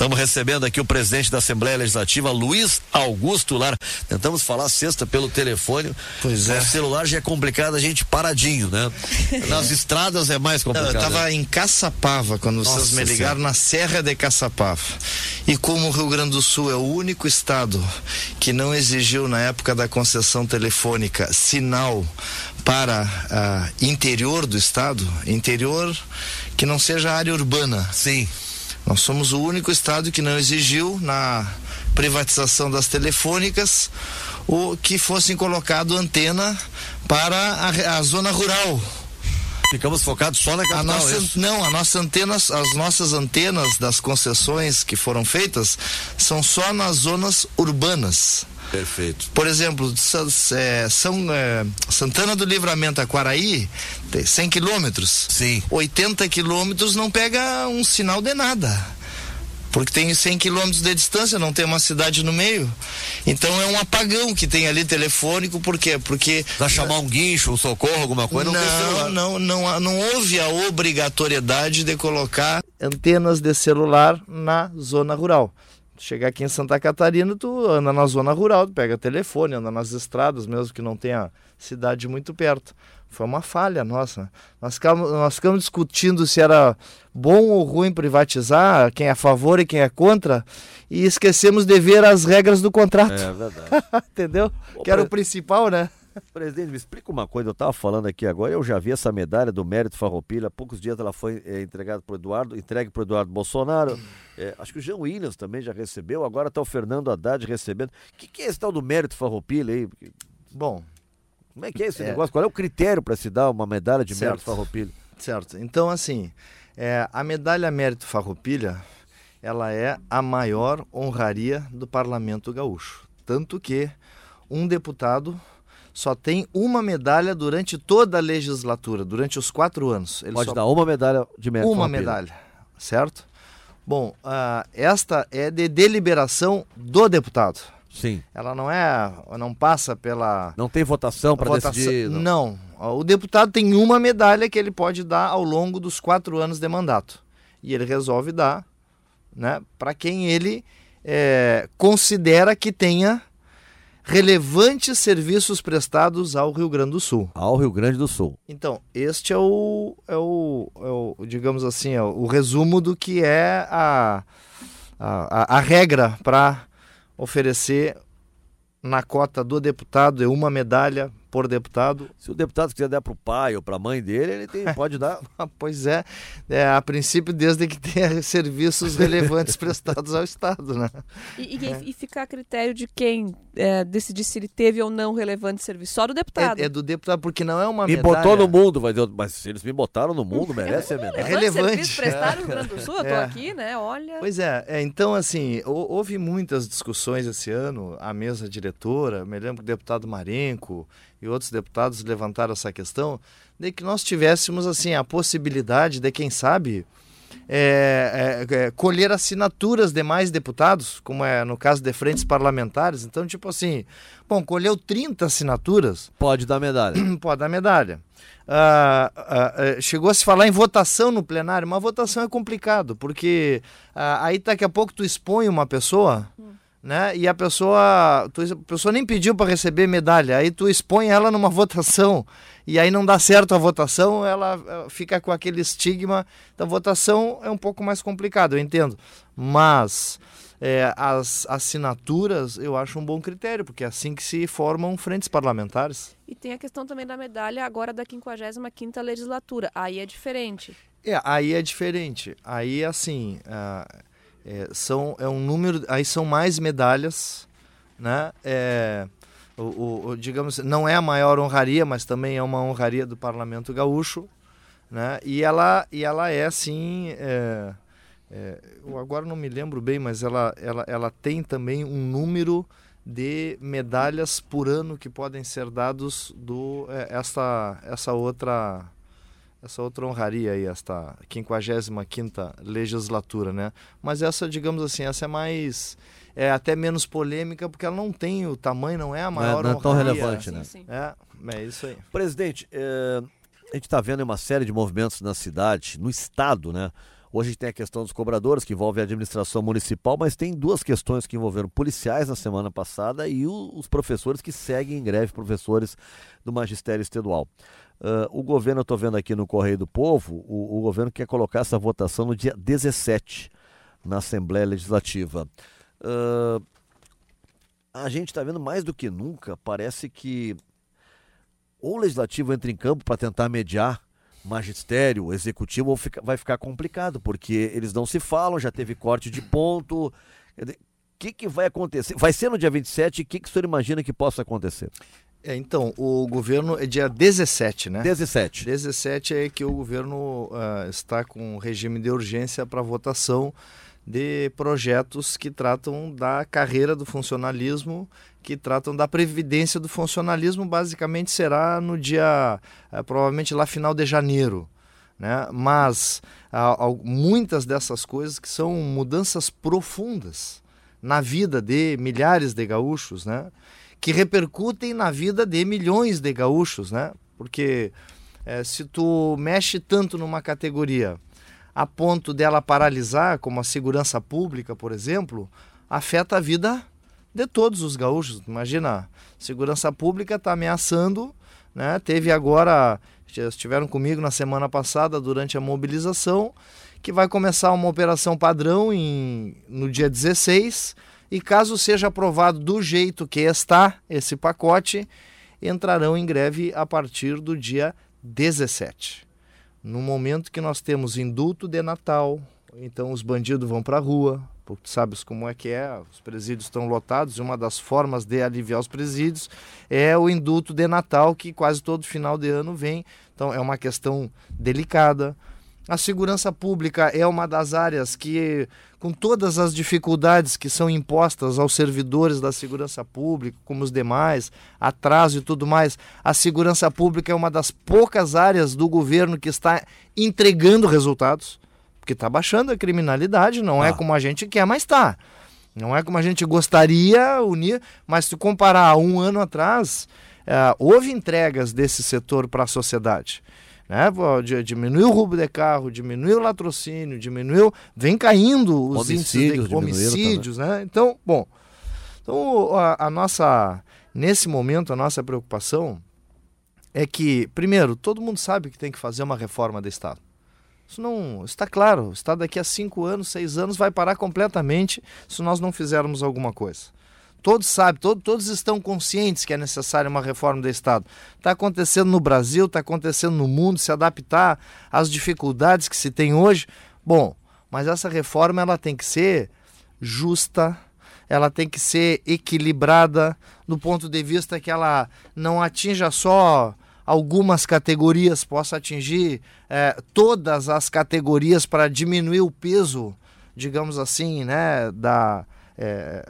Estamos recebendo aqui o presidente da Assembleia Legislativa, Luiz Augusto Lar. Tentamos falar sexta pelo telefone. Pois é. O celular já é complicado, a gente paradinho, né? Nas estradas é mais complicado. Eu estava né? em Caçapava quando Nossa vocês me ligaram, Senhora. na Serra de Caçapava. E como o Rio Grande do Sul é o único estado que não exigiu, na época da concessão telefônica, sinal para ah, interior do estado, interior que não seja área urbana. Sim. Nós somos o único estado que não exigiu na privatização das telefônicas o que fossem colocado antena para a, a zona rural. Ficamos focados só na A capital. nossa, é não, a nossa antenas, as nossas antenas das concessões que foram feitas são só nas zonas urbanas. Perfeito. Por exemplo, Sa- é, São é, Santana do Livramento a Quaraí, tem 100 quilômetros. Sim. 80 quilômetros não pega um sinal de nada. Porque tem 100 quilômetros de distância, não tem uma cidade no meio. Então é um apagão que tem ali telefônico, por quê? Porque Pra chamar um guincho, um socorro, alguma coisa, não, não, não, não, não houve a obrigatoriedade de colocar antenas de celular na zona rural. Chegar aqui em Santa Catarina, tu anda na zona rural, tu pega telefone, anda nas estradas, mesmo que não tenha cidade muito perto. Foi uma falha nossa. Nós ficamos, nós ficamos discutindo se era bom ou ruim privatizar, quem é a favor e quem é contra, e esquecemos de ver as regras do contrato. É verdade. Entendeu? Ô, que era o principal, né? Presidente, me explica uma coisa. Eu estava falando aqui agora, eu já vi essa medalha do Mérito Farroupilha. Há poucos dias ela foi eh, entregada para Eduardo, entregue para o Eduardo Bolsonaro. Eh, acho que o Jean Williams também já recebeu. Agora está o Fernando Haddad recebendo. O que, que é esse tal do Mérito Farroupilha aí? Bom, Como é que é esse É. negócio? Qual é o critério para se dar uma medalha de Certo. Mérito Farroupilha? Certo. Então, assim, é, a medalha Mérito Farroupilha, ela é a maior honraria do Parlamento Gaúcho. Tanto que um deputado só tem uma medalha durante toda a legislatura, durante os quatro anos. Ele Pode só dar uma medalha de Mérito uma medalha, certo? Bom, ah, esta é de deliberação do deputado. Sim. Ela não é, não passa pela Não tem votação para decidir. não. Não. O deputado tem uma medalha que ele pode dar ao longo dos quatro anos de mandato. E ele resolve dar né, para quem ele é, considera que tenha relevantes serviços prestados ao Rio Grande do Sul. Ao Rio Grande do Sul. Então, este é o, é o, é o digamos assim, é o, o resumo do que é a, a, a- a regra para oferecer na cota do deputado é uma medalha por deputado. Se o deputado quiser dar para o pai ou para a mãe dele, ele tem, pode dar. Ah, Pois é, é, a princípio desde que tenha serviços relevantes prestados ao Estado, né? E, e, e ficar a critério de quem é, decidir se ele teve ou não relevante serviço. Só do deputado. É, é do deputado, porque não é uma Me medalha... botou no mundo, vai dizer, mas se eles me botaram no mundo, merece a medalha. É relevante. Serviço prestado no Rio Grande do Sul, eu tô É. aqui, né? Olha. Pois é, é, então assim, hou- houve muitas discussões esse ano, a mesa diretora, me lembro que o deputado Marenco e outros deputados levantaram essa questão, de que nós tivéssemos assim a possibilidade de, quem sabe, é, é, é, colher assinaturas de mais deputados, como é no caso de frentes parlamentares. Então, tipo assim, bom, colheu 30 assinaturas, Pode dar medalha. pode dar medalha. Ah, ah, ah, chegou a se falar em votação no plenário, mas votação é complicado, porque ah, aí daqui a pouco tu expõe uma pessoa, né? E a pessoa, tu, a pessoa nem pediu para receber medalha, aí tu expõe ela numa votação e aí não dá certo a votação, ela ah, fica com aquele estigma. Então, votação é um pouco mais complicado, eu entendo, mas é, as assinaturas eu acho um bom critério, porque é assim que se formam frentes parlamentares. E tem a questão também da medalha agora da 55ª legislatura. Aí é diferente. É, aí é diferente. Aí, assim, ah, é, são, é um número... Aí são mais medalhas, né? É, o, o- o- digamos, não é a maior honraria, mas também é uma honraria do Parlamento Gaúcho, né? E ela, e ela é, assim... é, é, eu agora não me lembro bem, mas ela, ela, ela tem também um número de medalhas por ano que podem ser dados do é, essa essa outra essa outra honraria aí, esta 55ª legislatura, né? Mas essa, digamos assim, essa é mais é até menos polêmica porque ela não tem o tamanho, não é a Não é- maior não é tão honraria. relevante, sim, né? sim. É, é isso aí. Presidente, eh, a gente está vendo uma série de movimentos na cidade, no estado, né? Hoje tem a questão dos cobradores, que envolve a administração municipal, mas tem duas questões que envolveram policiais na semana passada e o, os professores que seguem em greve, professores do magistério estadual. Uh, o governo, eu estou vendo aqui no Correio do Povo, o, o, governo quer colocar essa votação no dia 17 na Assembleia Legislativa. Uh, a gente está vendo mais do que nunca, parece que ou o legislativo entra em campo para tentar mediar magistério, executivo, vai ficar complicado, porque eles não se falam, já teve corte de ponto. O que, que vai acontecer? Vai ser no dia 27, o que, que o senhor imagina que possa acontecer? É, então, o governo é dia 17, né? 17. 17 é que o governo uh, está com regime de urgência para votação de projetos que tratam da carreira do funcionalismo, que tratam da previdência do funcionalismo, basicamente será no dia, é, provavelmente lá final de janeiro. Né? Mas há, há muitas dessas coisas que são mudanças profundas na vida de milhares de gaúchos, né? que repercutem na vida de milhões de gaúchos, né? porque é, se tu mexe tanto numa categoria a ponto dela paralisar, como a segurança pública, por exemplo, afeta a vida de todos os gaúchos. Imagina, segurança pública está ameaçando, né? Teve agora, estiveram comigo na semana passada durante a mobilização, que vai começar uma operação padrão em, no dia 16 e caso seja aprovado do jeito que está esse pacote, entrarão em greve a partir do dia 17 no momento que nós temos indulto de Natal, então os bandidos vão para a rua, tu sabes como é que é, os presídios estão lotados e uma das formas de aliviar os presídios é o indulto de Natal, que quase todo final de ano vem. Então é uma questão delicada. A segurança pública é uma das áreas que, com todas as dificuldades que são impostas aos servidores da segurança pública, como os demais, atraso e tudo mais, a segurança pública é uma das poucas áreas do governo que está entregando resultados, porque está baixando a criminalidade, não ah. é como a gente quer, mas está. Não é como a gente gostaria unir, mas se comparar a um ano atrás, é, houve entregas desse setor para a sociedade né? Diminuiu o roubo de carro, diminuiu o latrocínio, diminuiu, vem caindo os homicídios índices de homicídios, né? Então, bom, então a, a nossa nesse momento a nossa preocupação é que, primeiro, todo mundo sabe que tem que fazer uma reforma do Estado. Isso não está claro. Estado daqui a cinco anos, seis anos vai parar completamente se nós não fizermos alguma coisa. Todos sabem, todo, todos estão conscientes que é necessária uma reforma do Estado. Está acontecendo no Brasil, está acontecendo no mundo, se adaptar às dificuldades que se tem hoje. Bom, mas essa reforma ela tem que ser justa, ela tem que ser equilibrada do ponto de vista que ela não atinja só algumas categorias, possa atingir é, todas as categorias para diminuir o peso, digamos assim, né, da é,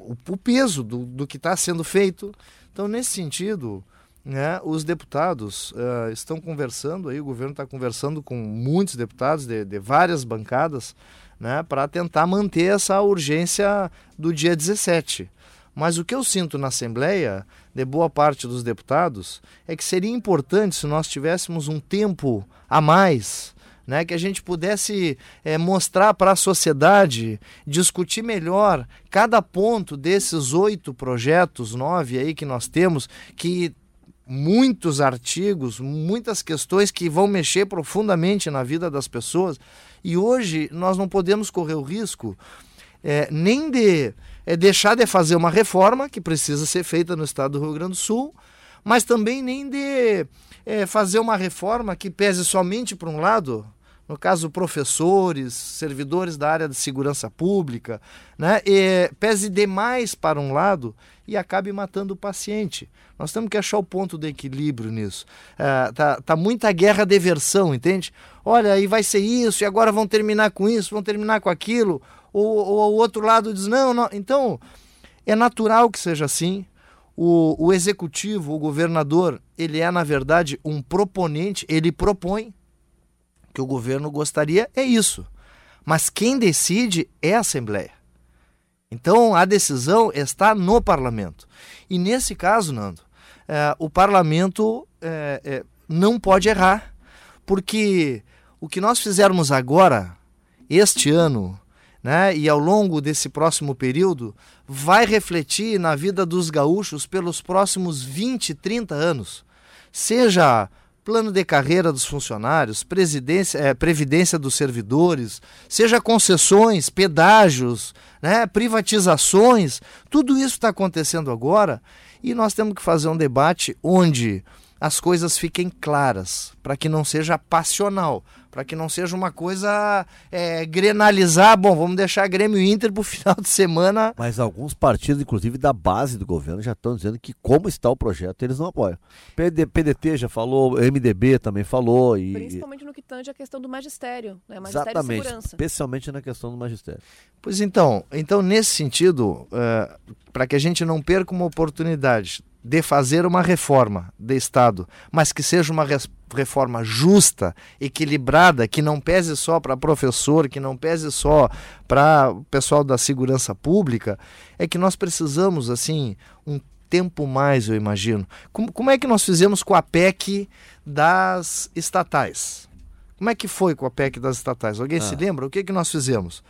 o, o peso do, do que está sendo feito. Então, nesse sentido, né, os deputados uh, estão conversando, aí o governo está conversando com muitos deputados de, de várias bancadas né, para tentar manter essa urgência do dia 17. Mas o que eu sinto na Assembleia, de boa parte dos deputados, é que seria importante se nós tivéssemos um tempo a mais né, que a gente pudesse é, mostrar para a sociedade, discutir melhor cada ponto desses oito projetos, nove aí que nós temos, que muitos artigos, muitas questões que vão mexer profundamente na vida das pessoas. E hoje nós não podemos correr o risco é, nem de é, deixar de fazer uma reforma que precisa ser feita no estado do Rio Grande do Sul, mas também nem de é, fazer uma reforma que pese somente para um lado, no caso professores, servidores da área de segurança pública, né, e pese demais para um lado e acabe matando o paciente. Nós temos que achar o ponto de equilíbrio nisso. É, tá, tá muita guerra de versão, entende? Olha, aí vai ser isso, e agora vão terminar com isso, vão terminar com aquilo. Ou, o outro lado diz, não, não. Então, é natural que seja assim. O, o executivo, o governador, ele é, na verdade, um proponente, ele propõe que o governo gostaria é isso. Mas quem decide é a Assembleia. Então a decisão está no parlamento. E nesse caso, Nando, é, o parlamento é, é, não pode errar, porque o que nós fizermos agora este ano, né, e ao longo desse próximo período, vai refletir na vida dos gaúchos pelos próximos 20, 30 anos. Seja plano de carreira dos funcionários, é, previdência dos servidores, seja concessões, pedágios, né, privatizações, tudo isso está acontecendo agora e nós temos que fazer um debate onde as coisas fiquem claras, para que não seja passional, para que não seja uma coisa é, grenalizar, bom, vamos deixar Grêmio Inter para o final de semana. Mas alguns partidos, inclusive da base do governo, já estão dizendo que como está o projeto, eles não apoiam. PD, PDT já falou, MDB também falou. E... Principalmente no que tange a questão do magistério, né? magistério Exatamente, especialmente na questão do magistério. Pois então, então nesse sentido, uh, para que a gente não perca uma oportunidade de fazer uma reforma de Estado, mas que seja uma reforma justa, equilibrada, que não pese só para professor, que não pese só para o pessoal da segurança pública, é que nós precisamos, assim, um tempo mais, eu imagino. Como, como é que nós fizemos com a PEC das estatais? Como é que foi com a PEC das estatais? Alguém ah. se lembra? O que, que nós fizemos?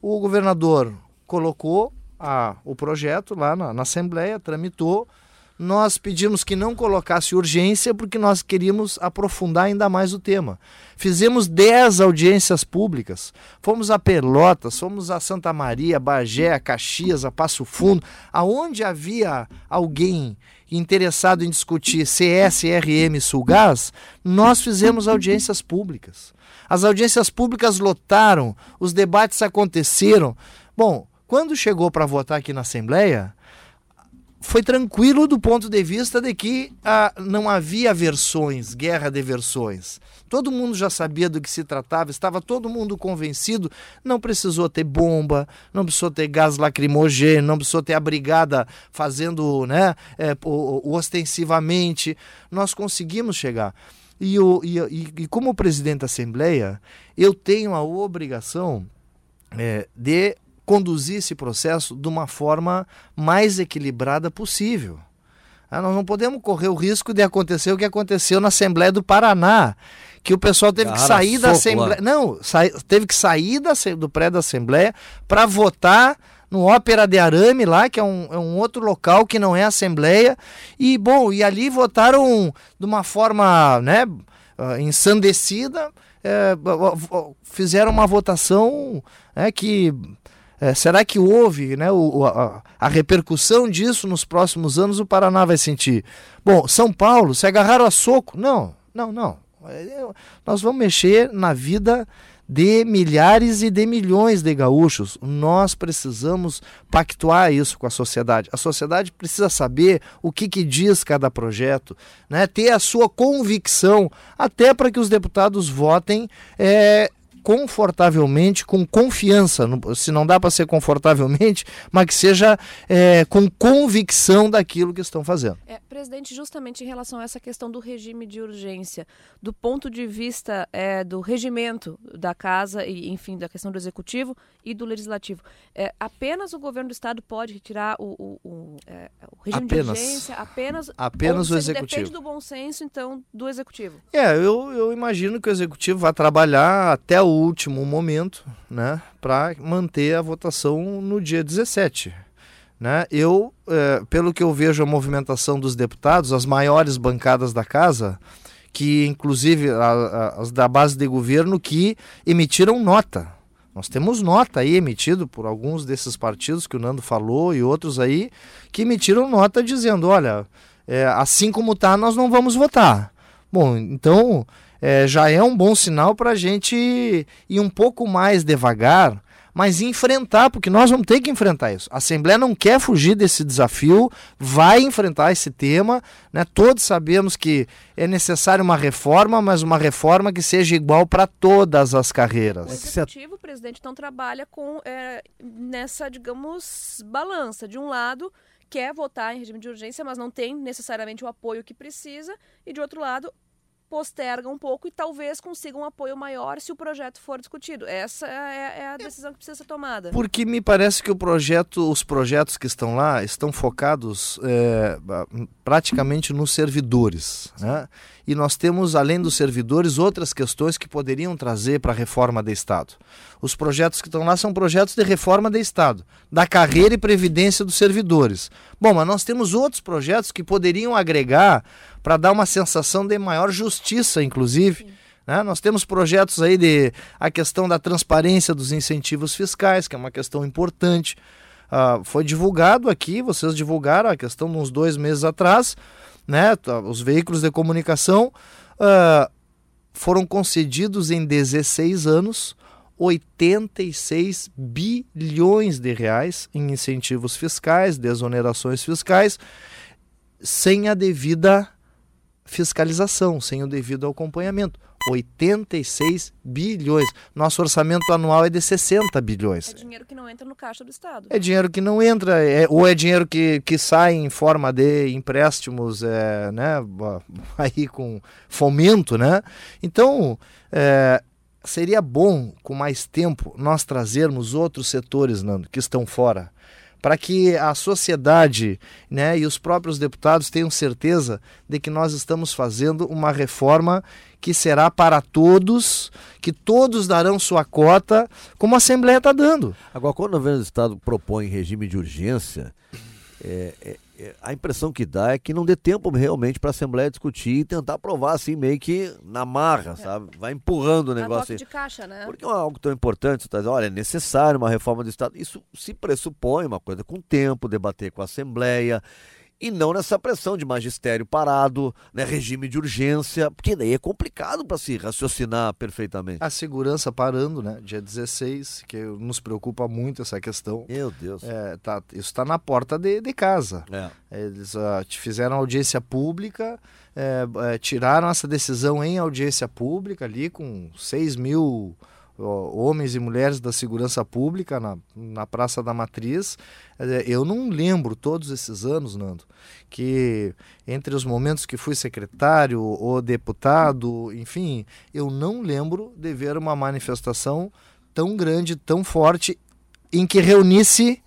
O governador colocou a, o projeto lá na, na Assembleia, tramitou, nós pedimos que não colocasse urgência porque nós queríamos aprofundar ainda mais o tema. Fizemos 10 audiências públicas, fomos a Pelotas, fomos a Santa Maria, Bagé, a Caxias, a Passo Fundo, aonde havia alguém interessado em discutir CSRM Sulgás, nós fizemos audiências públicas. As audiências públicas lotaram, os debates aconteceram. Bom, quando chegou para votar aqui na Assembleia, foi tranquilo do ponto de vista de que ah, não havia versões, guerra de versões. Todo mundo já sabia do que se tratava, estava todo mundo convencido. Não precisou ter bomba, não precisou ter gás lacrimogêneo, não precisou ter a brigada fazendo né, é, ostensivamente. Nós conseguimos chegar. E, e, e, como presidente da Assembleia, eu tenho a obrigação é, de conduzir esse processo de uma forma mais equilibrada possível. Ah, nós não podemos correr o risco de acontecer o que aconteceu na Assembleia do Paraná, que o pessoal teve Cara, que sair da Assembleia. Lá. Não, teve que sair da, do prédio da Assembleia para votar no Ópera de Arame lá, que é um, é um outro local que não é Assembleia. E, bom, e ali votaram de uma forma né, ah, ensandecida, é, fizeram uma votação é, que é, será que houve né, o, a, a, repercussão disso nos próximos anos? O Paraná vai sentir. Bom, São Paulo, se agarraram a soco? Não, não, não. É, nós vamos mexer na vida de milhares e de milhões de gaúchos. Nós precisamos pactuar isso com a sociedade. A sociedade precisa saber o que, que diz cada projeto, né? ter a sua convicção, até para que os deputados votem é, confortavelmente, com confiança, se não dá para ser confortavelmente, mas que seja é, com convicção daquilo que estão fazendo. É, presidente, justamente em relação a essa questão do regime de urgência, do ponto de vista é, do regimento da casa e, enfim, da questão do executivo e do legislativo, é, apenas o governo do estado pode retirar o, o, o, é, o regime apenas, de urgência, apenas, apenas o executivo. Depende do bom senso, então, do executivo. É, eu, eu imagino que o executivo vai trabalhar até o último momento, né, para manter a votação no dia 17. Né? Eu, é, pelo que eu vejo a movimentação dos deputados, as maiores bancadas da casa, que inclusive a, a, as da base de governo, que emitiram nota. Nós temos nota aí emitido por alguns desses partidos que o Nando falou e outros aí, que emitiram nota dizendo, olha, é, assim como está, nós não vamos votar. Bom, então é, já é um bom sinal para a gente ir um pouco mais devagar, mas enfrentar, porque nós vamos ter que enfrentar isso. A Assembleia não quer fugir desse desafio, vai enfrentar esse tema. Né? Todos sabemos que é necessária uma reforma, mas uma reforma que seja igual para todas as carreiras. O executivo, o presidente, então trabalha com é, nessa, digamos, balança. De um lado, quer votar em regime de urgência, mas não tem necessariamente o apoio que precisa, e de outro lado, posterga um pouco e talvez consiga um apoio maior se o projeto for discutido. Essa é, é a decisão que precisa ser tomada. Porque me parece que o projeto, os projetos que estão lá estão focados é, praticamente nos servidores. Né? E nós temos, além dos servidores, outras questões que poderiam trazer para a reforma do Estado. Os projetos que estão lá são projetos de reforma do Estado, da carreira e previdência dos servidores. Bom, mas nós temos outros projetos que poderiam agregar para dar uma sensação de maior justiça, inclusive. Né? Nós temos projetos aí de a questão da transparência dos incentivos fiscais, que é uma questão importante. Uh, foi divulgado aqui, vocês divulgaram a questão de uns dois meses atrás, né? Tá, os veículos de comunicação uh, foram concedidos em 16 anos 86 bilhões de reais em incentivos fiscais, desonerações fiscais, sem a devida fiscalização, sem o devido acompanhamento. 86 bilhões. Nosso orçamento anual é de 60 bilhões. É dinheiro que não entra no caixa do Estado. É dinheiro que não entra, é, ou é dinheiro que, que sai em forma de empréstimos, é, né, aí com fomento, né? Então, é, seria bom, com mais tempo, nós trazermos outros setores, Nando, que estão fora para que a sociedade né, e os próprios deputados tenham certeza de que nós estamos fazendo uma reforma que será para todos, que todos darão sua cota, como a Assembleia está dando. Agora, quando o governo do Estado propõe regime de urgência, é, é, a impressão que dá é que não dê tempo realmente para a Assembleia discutir e tentar aprovar assim, meio que na marra, é. sabe? Vai empurrando o negócio. de caixa, né? Porque é algo tão importante, você tá dizendo, olha, é necessário uma reforma do Estado. Isso se pressupõe uma coisa com tempo, debater com a Assembleia e não nessa pressão de magistério parado, né, regime de urgência, porque daí é complicado para se raciocinar perfeitamente. A segurança parando, né? Dia 16, que nos preocupa muito essa questão. Meu Deus. É, tá, isso está na porta de, de casa. É. Eles uh, fizeram audiência pública, é, é, tiraram essa decisão em audiência pública ali com 6 mil homens e mulheres da segurança pública na, na Praça da Matriz. Eu não lembro todos esses anos, Nando, que entre os momentos que fui secretário ou deputado, enfim, eu não lembro de ver uma manifestação tão grande, tão forte, em que reunisse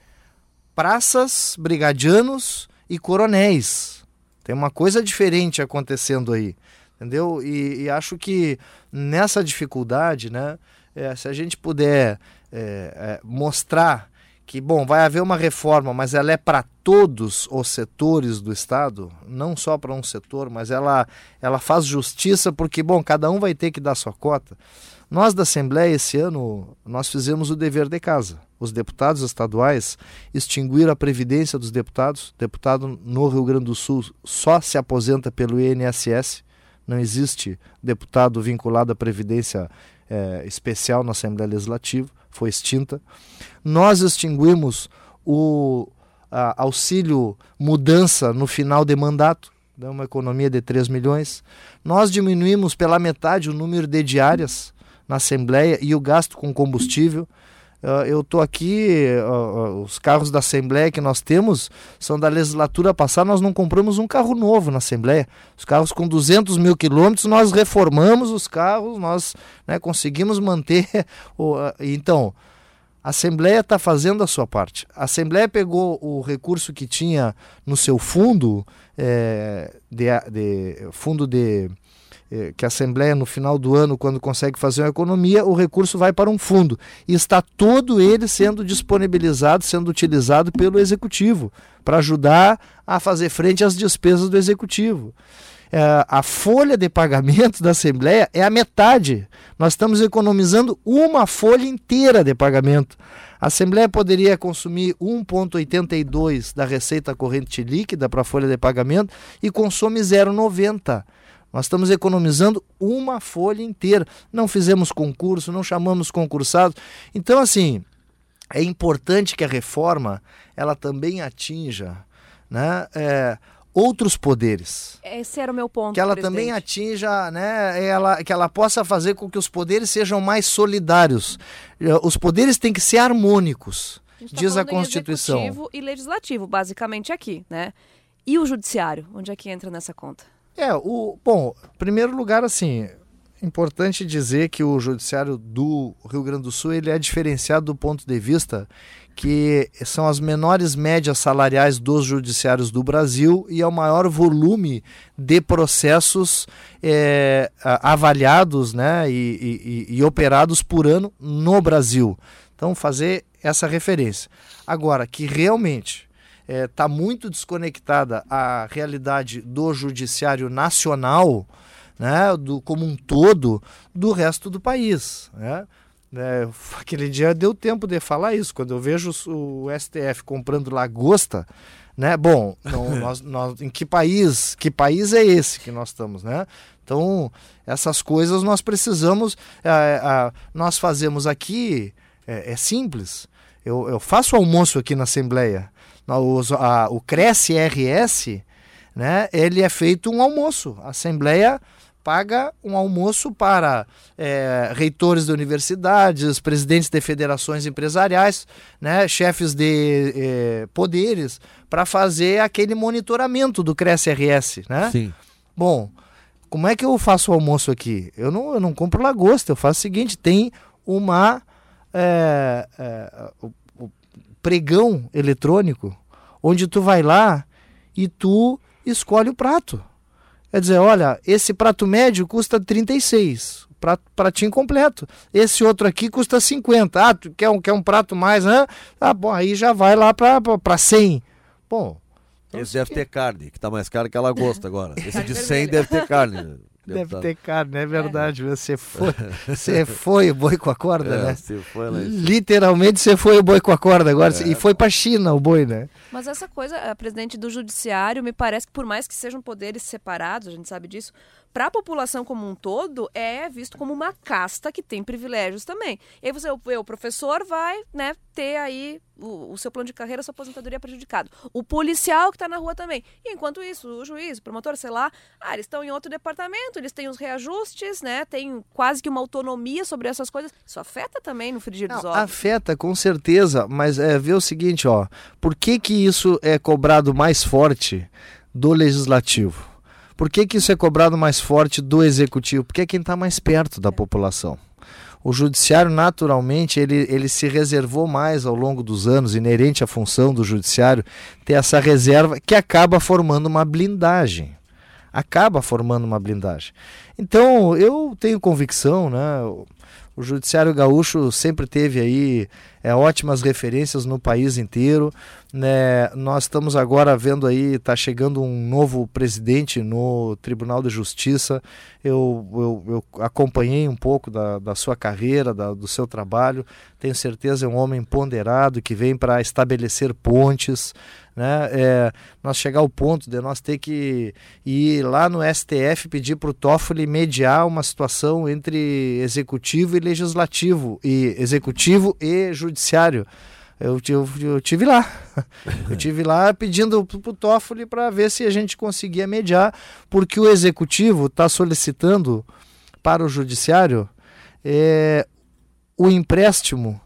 praças, brigadianos e coronéis. Tem uma coisa diferente acontecendo aí, entendeu? E, e acho que nessa dificuldade, né? É, se a gente puder é, é, mostrar que, bom, vai haver uma reforma, mas ela é para todos os setores do Estado, não só para um setor, mas ela, ela faz justiça porque, bom, cada um vai ter que dar sua cota. Nós da Assembleia, esse ano, nós fizemos o dever de casa. Os deputados estaduais extinguiram a previdência dos deputados. Deputado no Rio Grande do Sul só se aposenta pelo INSS. Não existe deputado vinculado à previdência é, especial na Assembleia Legislativa, foi extinta. Nós extinguimos o a, auxílio mudança no final de mandato, deu uma economia de 3 milhões. Nós diminuímos pela metade o número de diárias na Assembleia e o gasto com combustível. Uh, eu estou aqui, uh, uh, os carros da Assembleia que nós temos são da legislatura passada, nós não compramos um carro novo na Assembleia. Os carros com 200 mil quilômetros, nós reformamos os carros, nós né, conseguimos manter. O, então, a Assembleia está fazendo a sua parte. A Assembleia pegou o recurso que tinha no seu fundo, é, de, de, fundo de que a Assembleia, no final do ano, quando consegue fazer uma economia, o recurso vai para um fundo. E está todo ele sendo disponibilizado, sendo utilizado pelo Executivo, para ajudar a fazer frente às despesas do Executivo. É, a folha de pagamento da Assembleia é a metade. Nós estamos economizando uma folha inteira de pagamento. A Assembleia poderia consumir 1,82 da receita corrente líquida para a folha de pagamento e consome 0,90. Nós estamos economizando uma folha inteira. Não fizemos concurso, não chamamos concursados. Então, assim, é importante que a reforma ela também atinja né, é, outros poderes. Esse era o meu ponto. Que ela presidente. também atinja, né, ela, que ela possa fazer com que os poderes sejam mais solidários. Os poderes têm que ser harmônicos, a tá diz a Constituição. Executivo e legislativo, basicamente aqui, né? E o judiciário, onde é que entra nessa conta? É, o bom, primeiro lugar, assim, importante dizer que o judiciário do Rio Grande do Sul ele é diferenciado do ponto de vista que são as menores médias salariais dos judiciários do Brasil e é o maior volume de processos é, avaliados né, e, e, e operados por ano no Brasil. Então, fazer essa referência. Agora, que realmente está é, tá muito desconectada a realidade do judiciário nacional, né, do, como um todo, do resto do país. Né? É, aquele dia deu tempo de falar isso. Quando eu vejo o STF comprando lagosta, né? Bom, não, nós, nós, em que país, que país é esse que nós estamos, né? Então essas coisas nós precisamos, é, é, nós fazemos aqui é, é simples. Eu, eu, faço almoço aqui na Assembleia. O, a, o Cresce RS, né? Ele é feito um almoço. A Assembleia paga um almoço para é, reitores de universidades, presidentes de federações empresariais, né, chefes de é, poderes, para fazer aquele monitoramento do Cresce-RS. Né? Sim. Bom, como é que eu faço o almoço aqui? Eu não, eu não compro lagosta, eu faço o seguinte, tem uma... É, é, pregão eletrônico, onde tu vai lá e tu escolhe o prato. Quer dizer, olha, esse prato médio custa 36, prato, pratinho completo. Esse outro aqui custa 50. Ah, tu quer um, quer um prato mais, né? Ah, bom, aí já vai lá para 100. Bom. Então esse deve ter carne, que está mais caro que a lagosta agora. Esse de 100 deve ter carne. Deve ter carne, é verdade. É. Você foi, você foi o boi com a corda, é, né? Você foi lá Literalmente você foi o boi com a corda agora. É. E foi para China o boi, né? Mas essa coisa, a presidente do judiciário, me parece que por mais que sejam poderes separados, a gente sabe disso, para a população como um todo, é visto como uma casta que tem privilégios também. E aí você, o, o professor vai né, ter aí o, o, seu plano de carreira, a sua aposentadoria prejudicado. O policial que está na rua também. E enquanto isso, o juiz, o promotor, sei lá, ah, eles estão em outro departamento, eles têm os reajustes, né? Tem quase que uma autonomia sobre essas coisas. Isso afeta também no frigir dos. Afeta, com certeza, mas é, vê o seguinte, ó, por que que isso é cobrado mais forte do legislativo? Por que, que isso é cobrado mais forte do executivo? Porque é quem está mais perto da população. O judiciário, naturalmente, ele, ele se reservou mais ao longo dos anos, inerente à função do judiciário, ter essa reserva que acaba formando uma blindagem. Acaba formando uma blindagem. Então, eu tenho convicção, né? O Judiciário Gaúcho sempre teve aí é, ótimas referências no país inteiro. Né? Nós estamos agora vendo aí, está chegando um novo presidente no Tribunal de Justiça. Eu, eu, eu acompanhei um pouco da, da sua carreira, da, do seu trabalho. Tenho certeza é um homem ponderado que vem para estabelecer pontes, né? É, nós chegar ao ponto de nós ter que ir lá no STF pedir para o Toffoli mediar uma situação entre executivo e legislativo e executivo e judiciário. Eu, eu, eu tive lá. Eu tive lá pedindo para o Toffoli para ver se a gente conseguia mediar, porque o executivo está solicitando para o judiciário é, o empréstimo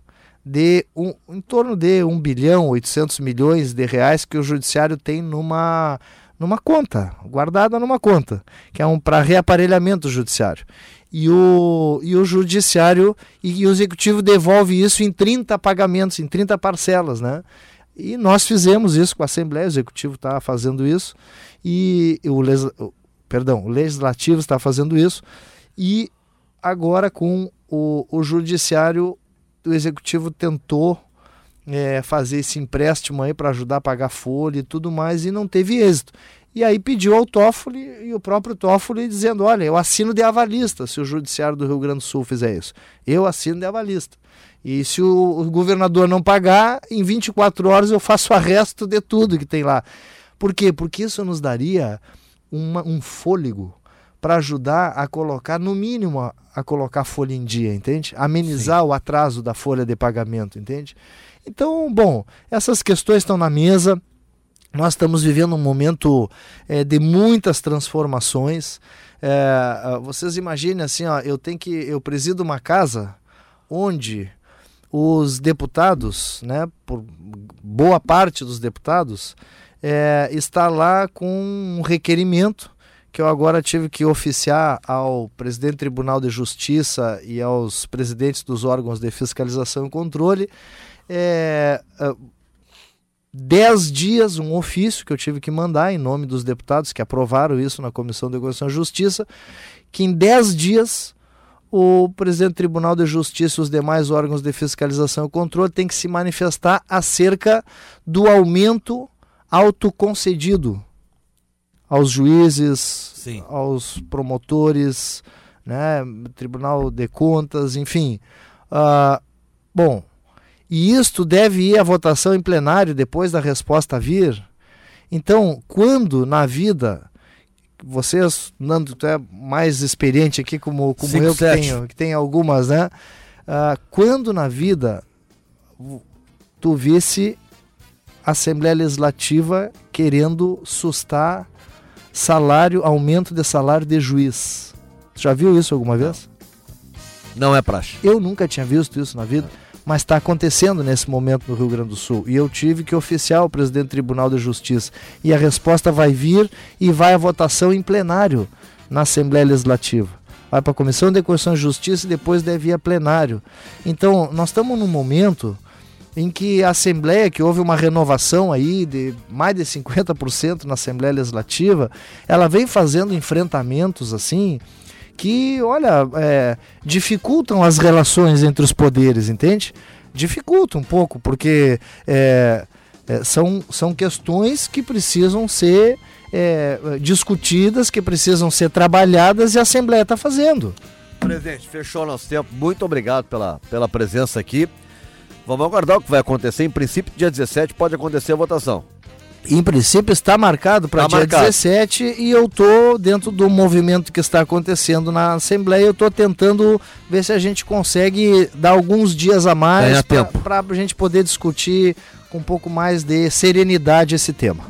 de um, em torno de 1 bilhão 800 milhões de reais que o judiciário tem numa, numa conta, guardada numa conta, que é um para reaparelhamento judiciário. E o, e o judiciário e, e o executivo devolve isso em 30 pagamentos, em 30 parcelas, né? E nós fizemos isso com a Assembleia, o Executivo está fazendo isso, e o, perdão, o Legislativo está fazendo isso, e agora com o, o Judiciário o executivo tentou é, fazer esse empréstimo aí para ajudar a pagar folha e tudo mais e não teve êxito. E aí pediu ao Toffoli e o próprio Toffoli dizendo: olha, eu assino de avalista se o Judiciário do Rio Grande do Sul fizer isso. Eu assino de avalista. E se o, governador não pagar, em 24 horas eu faço o arresto de tudo que tem lá. Por quê? Porque isso nos daria uma, um fôlego para ajudar a colocar, no mínimo, a, a, colocar a folha em dia, entende? Amenizar Sim. o atraso da folha de pagamento, entende? Então, bom, essas questões estão na mesa. Nós estamos vivendo um momento é, de muitas transformações. É, vocês imaginem assim, ó, eu tenho que eu presido uma casa onde os deputados, né, por boa parte dos deputados, é, está lá com um requerimento que eu agora tive que oficiar ao presidente do Tribunal de Justiça e aos presidentes dos órgãos de fiscalização e controle. É, é, dez dias, um ofício que eu tive que mandar em nome dos deputados que aprovaram isso na Comissão de Constituição e Justiça, que em dez dias o presidente do Tribunal de Justiça e os demais órgãos de fiscalização e controle têm que se manifestar acerca do aumento autoconcedido aos juízes, Sim. aos promotores, né, Tribunal de Contas, enfim. Uh, bom, e isto deve ir à votação em plenário depois da resposta vir. Então, quando na vida vocês, Nando, tu é mais experiente aqui como, como Cinco, eu que tenho, que tem algumas, né? Uh, quando na vida tu visse a Assembleia Legislativa querendo sustar salário, aumento de salário de juiz. Já viu isso alguma vez? Não é praxe. Eu nunca tinha visto isso na vida, mas está acontecendo nesse momento no Rio Grande do Sul. E eu tive que oficiar o presidente do Tribunal de Justiça. E a resposta vai vir e vai à votação em plenário na Assembleia Legislativa. Vai para a Comissão de Constituição e Justiça e depois deve ir a plenário. Então, nós estamos num momento em que a Assembleia, que houve uma renovação aí de mais de 50% na Assembleia Legislativa, ela vem fazendo enfrentamentos assim que, olha, é, dificultam as relações entre os poderes, entende? Dificultam um pouco, porque é, é, são, são questões que precisam ser é, discutidas, que precisam ser trabalhadas e a Assembleia está fazendo. Presidente, fechou nosso tempo. Muito obrigado pela, pela presença aqui. Vamos aguardar o que vai acontecer. Em princípio, dia 17 pode acontecer a votação. Em princípio está marcado para tá dia marcado. 17 e eu tô dentro do movimento que está acontecendo na Assembleia, eu tô tentando ver se a gente consegue dar alguns dias a mais para a gente poder discutir com um pouco mais de serenidade esse tema.